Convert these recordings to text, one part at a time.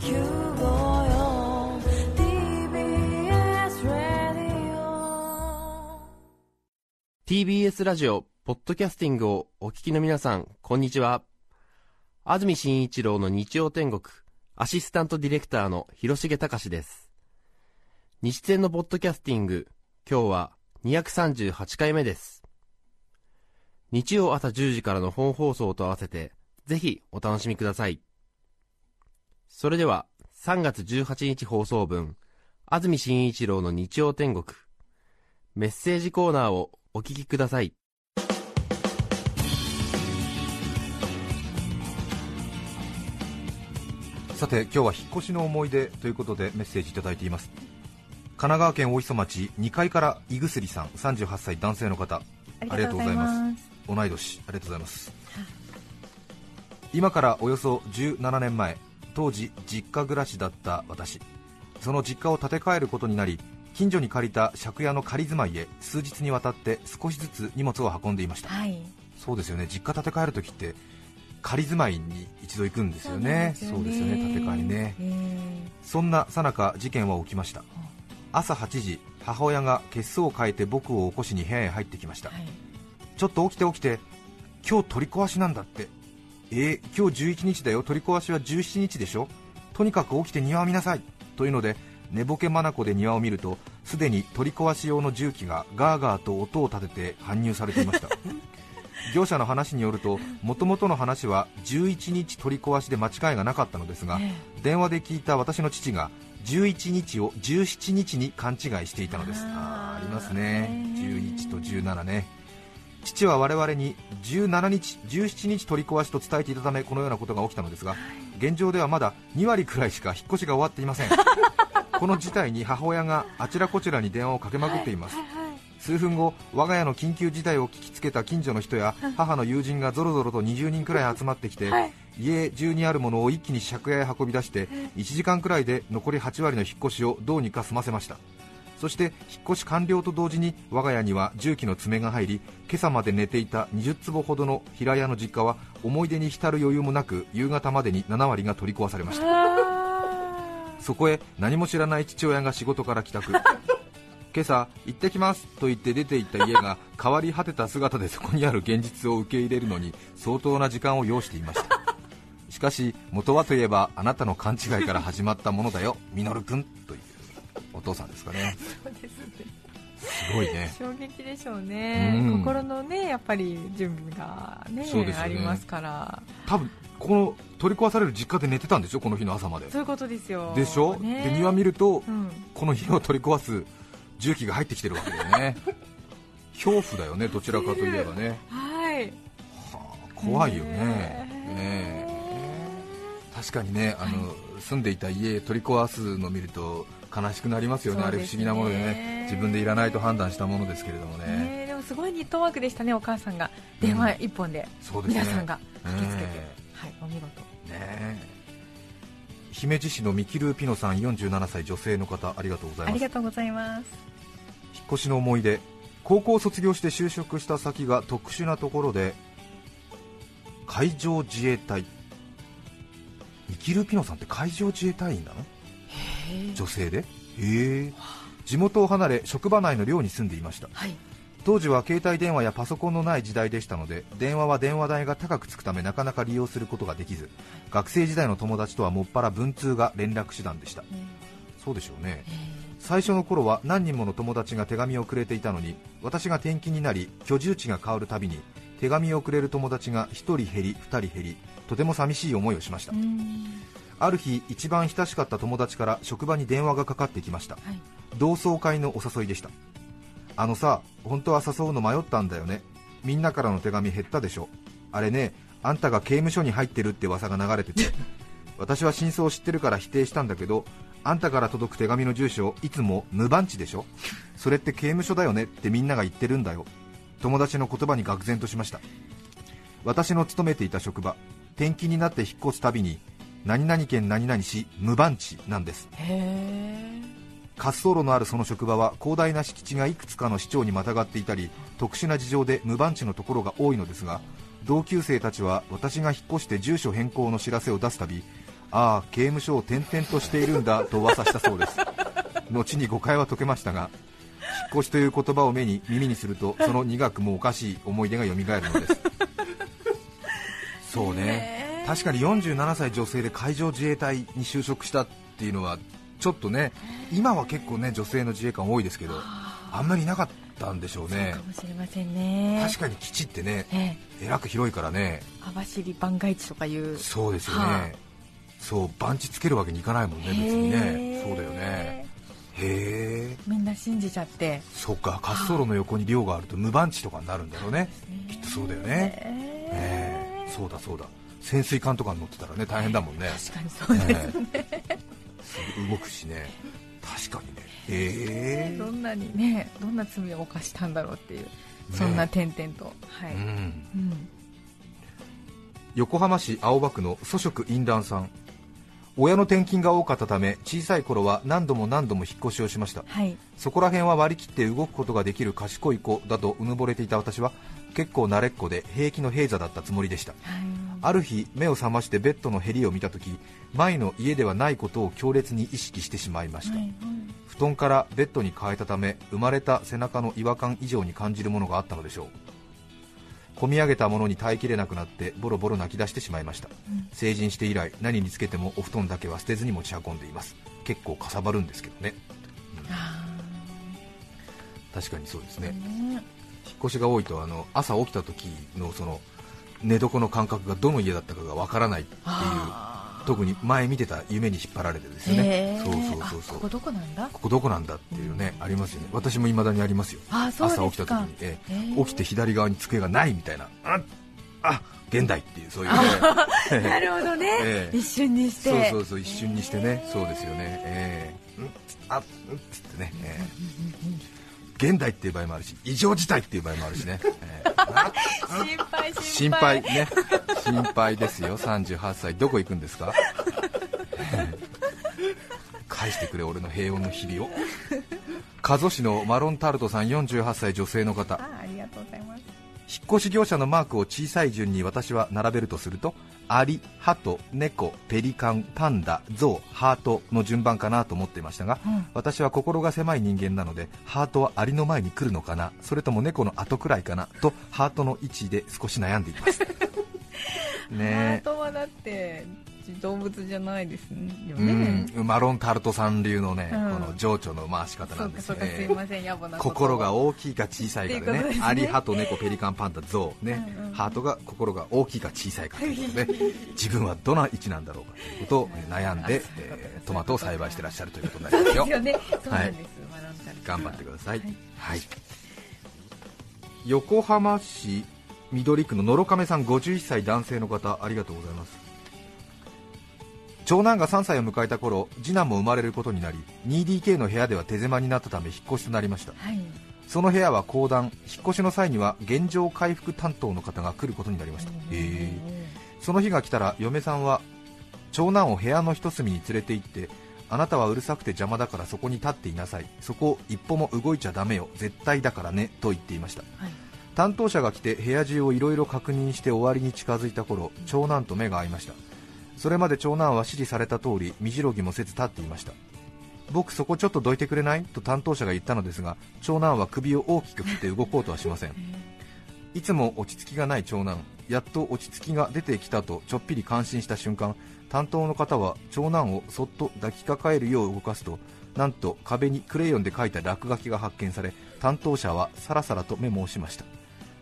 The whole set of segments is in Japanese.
TBS ラディオ TBS ラジオ、ポッドキャスティングをお聞きの皆さん、こんにちは。安住紳一郎の日曜天国、アシスタントディレクターの広重隆です。日天のポッドキャスティング、今日は238回目です。日曜朝10時からの本放送と合わせて、ぜひお楽しみください。それでは、3月18日放送分、安住紳一郎の日曜天国、メッセージコーナーをお聞きください。さて今日は引っ越しの思い出ということでメッセージいただいています。神奈川県大磯町2階から胃薬さん38歳男性の方。ありがとうございます。同い年。ありがとうございます。今からおよそ17年前当時実家暮らしだった私。その実家を建て替えることになり近所に借りた借家の仮住まいへ数日にわたって少しずつ荷物を運んでいました。はい。そうですよね。実家建て替えるときって仮住まいに一度行くんですよね。そうですよね。建て替えにね。えそんなさなか事件は起きました。朝8時母親が血相を変えて僕を起こしに部屋へ入ってきました、ーはい。ちょっと起きて起きて今日取り壊しなんだってえー、今日11日だよ。取り壊しは17日でしょ。とにかく起きて庭を見なさい。というので寝ぼけ眼で庭を見るとすでに取り壊し用の重機がガーガーと音を立てて搬入されていました。業者の話によるともともとの話は11日取り壊しで間違いがなかったのですが、え電話で聞いた私の父が11日を17日に勘違いしていたのです。あーありますね。ね11と17ね父は我々に17日17日取り壊しと伝えていたためこのようなことが起きたのですが現状ではまだ2割くらいしか引っ越しが終わっていません。この事態に母親があちらこちらに電話をかけまくっています。数分後我が家の緊急事態を聞きつけた近所の人や母の友人がぞろぞろと20人くらい集まってきて、家中にあるものを一気に借家へ運び出して1時間くらいで残り8割の引っ越しをどうにか済ませましたそして引っ越し完了と同時に我が家には重機の爪が入り今朝まで寝ていた20坪ほどの平屋の実家は思い出に浸る余裕もなく夕方までに7割が取り壊されました。そこへ何も知らない父親が仕事から帰宅。今朝行ってきますと言って出て行った家が変わり果てた姿でそこにある現実を受け入れるのに相当な時間を要していました。しかし元はといえばあなたの勘違いから始まったものだよミノル君というお父さんですかね。そうですね。すごいね。衝撃でしょうね、うん。心のねやっぱり準備がねね。ありますから。多分この取り壊される実家で寝てたんでしょ？この日の朝まで。そういうことですよ。でしょ、ね。で庭見るとうん。この家を取り壊す重機が入ってきてるわけだよね。恐怖だよねどちらかといえばね。はい。はあ怖いよね。ね確かにねあの、住んでいた家取り壊すのを見ると悲しくなりますよねね。あれ不思議なものでね。自分でいらないと判断したものですけれどもね。ねでもすごいニットワークでしたねお母さんが。電話一本でそうですね。皆さんが駆けつけて、えはいお見事。ねえ。姫路市のミキルーピノさん47歳女性の方ありがとうございます。ありがとうございます。引っ越しの思い出。高校を卒業して就職した先が特殊なところで海上自衛隊ミキルピノさんって海上自衛隊員なの？女性で？へえ。地元を離れ職場内の寮に住んでいました。はい。当時は携帯電話やパソコンのない時代でしたので電話は電話代が高くつくためなかなか利用することができず学生時代の友達とはもっぱら文通が連絡手段でした。そうでしょうね。最初の頃は何人もの友達が手紙をくれていたのに私が転勤になり居住地が変わるたびに手紙をくれる友達が1人減り2人減りとても寂しい思いをしました。うん。ある日一番親しかった友達から職場に電話がかかってきました。はい。同窓会のお誘いでした。あのさ本当は誘うの迷ったんだよね。みんなからの手紙減ったでしょ。あれねあんたが刑務所に入ってるって噂が流れてて。私は真相を知ってるから否定したんだけどあんたから届く手紙の住所いつも無番地でしょ。それって刑務所だよねってみんなが言ってるんだよ友達の言葉に愕然としました。私の勤めていた職場転勤になって引っ越すたびに何々県何々市無番地なんです。へ滑走路のあるその職場は広大な敷地がいくつかの市町にまたがっていたり特殊な事情で無番地のところが多いのですが同級生たちは私が引っ越して住所変更の知らせを出すたびああ刑務所を転々としているんだと噂したそうです。後に誤解は解けましたが引っ越しという言葉を目に耳にすると その苦くもおかしい思い出が蘇るのです。そうね。確かに47歳女性で海上自衛隊に就職したっていうのはちょっとね今は結構ね女性の自衛官多いですけどあんまりいなかったんでしょうね。かもしれませんね。確かに基地ってねええ。えらく広いからね。網走番外地とかいう。そうですよね、はそう番地つけるわけにいかないもんね別にね。そうだよねへえ。みんな信じちゃって。そっか滑走路の横に寮があると無番地とかになるんだろうね。きっとそうだよね。ええ。そうだそうだ。潜水艦とかに乗ってたらね大変だもんね。確かにそうですね、動くしね。確かにね。へえ。どんなにねどんな罪を犯したんだろうっていうそんな点々と、はい、うん。うん。横浜市青葉区の祖食淫乱さん親の転勤が多かったため小さい頃は何度も何度も引っ越しをしました。はい。そこら辺は割り切って動くことができる賢い子だとうぬぼれていた私は結構慣れっこで平気の平座だったつもりでした。はい。ある日目を覚ましてベッドのへりを見た時前の家ではないことを強烈に意識してしまいました、はい。布団からベッドに変えたため生まれた背中の違和感以上に感じるものがあったのでしょう込み上げたものに耐えきれなくなってボロボロ泣き出してしまいました、うん。成人して以来何につけてもお布団だけは捨てずに持ち運んでいます。結構かさばるんですけどね。あ確かにそうですーね。ね。引っ越しが多いとあの朝起きた時のその寝床の感覚がどの家だったかがわからないっていう特に前見てた夢に引っ張られてですよねそうそうそうあそう。ここどこなんだ？ここどこなんだっていうね、ありますよね。私も未だにありますよ。朝起きた時に、えー起きて左側に机がないみたいな。ああ現代っていうそういうね。なるほどね、ええ。一瞬にして。そうそうそう一瞬にしてね。そうですよね。ええ。うんあうんつってね、ええ現代っていう場合もあるし異常事態っていう場合もあるしね、ええあ心配。心心配ね。心配ですよ。38歳どこ行くんですか？返してくれ俺の平穏の日々を。加須市のマロンタルトさん48歳女性の方。あありがとうございます引っ越し業者のマークを小さい順に私は並べるとするとアリ、ハト、猫、ペリカン、パンダ、ゾウ、ハートの順番かなと思っていましたが、うん。私は心が狭い人間なのでハートはアリの前に来るのかなそれとも猫の後くらいかなとハートの位置で少し悩んでいます。ハーねトはだって動物じゃないですね、うん。マロンタルトさん流のね、うん。この情緒の回し方なんですね。すいません野暮な心が大きいか小さいかでねね。アリ、ハト、猫、ペリカン、パンダ、ゾウね、うんうん。ハートが心が大きいか小さいかということで自分はどの位置なんだろうかということをえー 悩んで、えートマトを栽培してらっしゃるということになりますよ。ですよね。そうなんです、マロンタルト頑張ってください、はい。はい、横浜市緑区の野呂亀さん51歳男性の方ありがとうございます長男が3歳を迎えた頃次男も生まれることになり 2DK の部屋では手狭になったため引っ越しとなりました。はい。その部屋は公団引っ越しの際には現状回復担当の方が来ることになりました、えー。その日が来たら嫁さんは長男を部屋の一隅に連れて行ってあなたはうるさくて邪魔だからそこに立っていなさい。そこを一歩も動いちゃダメよ。絶対だからねと言っていました。はい。担当者が来て部屋中をいろいろ確認して終わりに近づいた頃長男と目が合いましたそれまで長男は指示された通り身じろぎもせず立っていました。僕そこちょっとどいてくれない？と担当者が言ったのですが長男は首を大きく振って動こうとはしません。いつも落ち着きがない長男。やっと落ち着きが出てきたとちょっぴり感心した瞬間担当の方は長男をそっと抱きかかえるよう動かすとなんと壁にクレヨンで書いた落書きが発見され担当者はさらさらとメモをしました。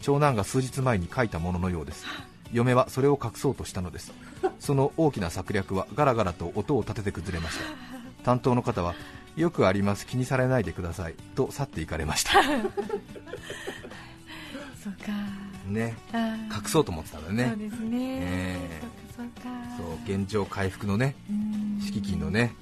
長男が数日前に書いたもののようです。嫁はそれを隠そうとしたのです。その大きな策略はガラガラと音を立てて崩れました。担当の方はよくあります気にされないでくださいと去っていかれました。そうか。ね。隠そうと思ってたんだよね。そうですね、え。そうかそうか。そう現状回復のねうん。敷金のね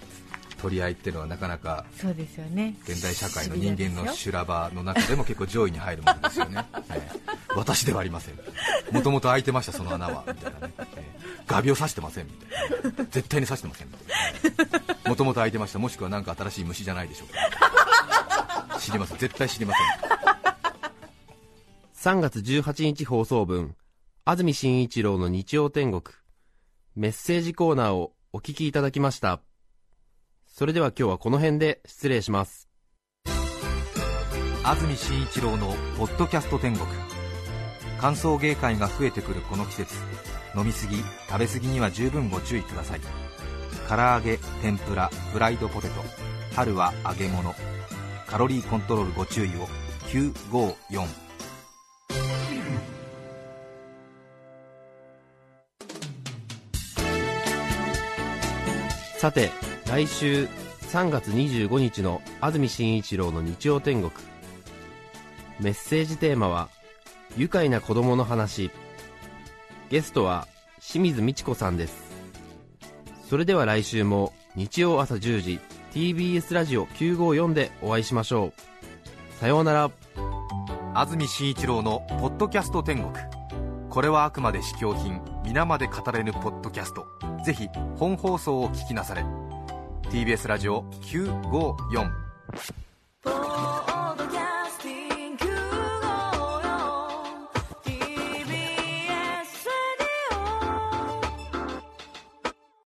取り合いっていうのはなかなかそうですよね。現代社会の人間の修羅場の中でも結構上位に入るものですよね、ええ私ではありません。もともと開いてましたその穴は。みたいなね、ええ画鋲刺してません。みたいな。絶対に刺してません。みたいなもともと開いてました。もしくは何か新しい虫じゃないでしょうか。知りません。絶対知りません。3月18日放送分安住紳一郎の日曜天国。メッセージコーナーをお聞きいただきました。それでは今日はこの辺で失礼します。安住紳一郎の「ポッドキャスト天国」歓送迎会が増えてくるこの季節。飲みすぎ食べ過ぎには十分ご注意ください。唐揚げ天ぷらフライドポテト。春は揚げ物。カロリーコントロールご注意を。954さて、来週3月25日の安住紳一郎の日曜天国。メッセージテーマは、愉快な子供の話。ゲストは清水美智子さんです。それでは来週も日曜朝10時 TBS ラジオ954でお会いしましょう。さようなら。安住紳一郎の「ポッドキャスト天国」これはあくまで試供品皆まで語れぬポッドキャストぜひ本放送を聞きなされ TBS ラジオ954「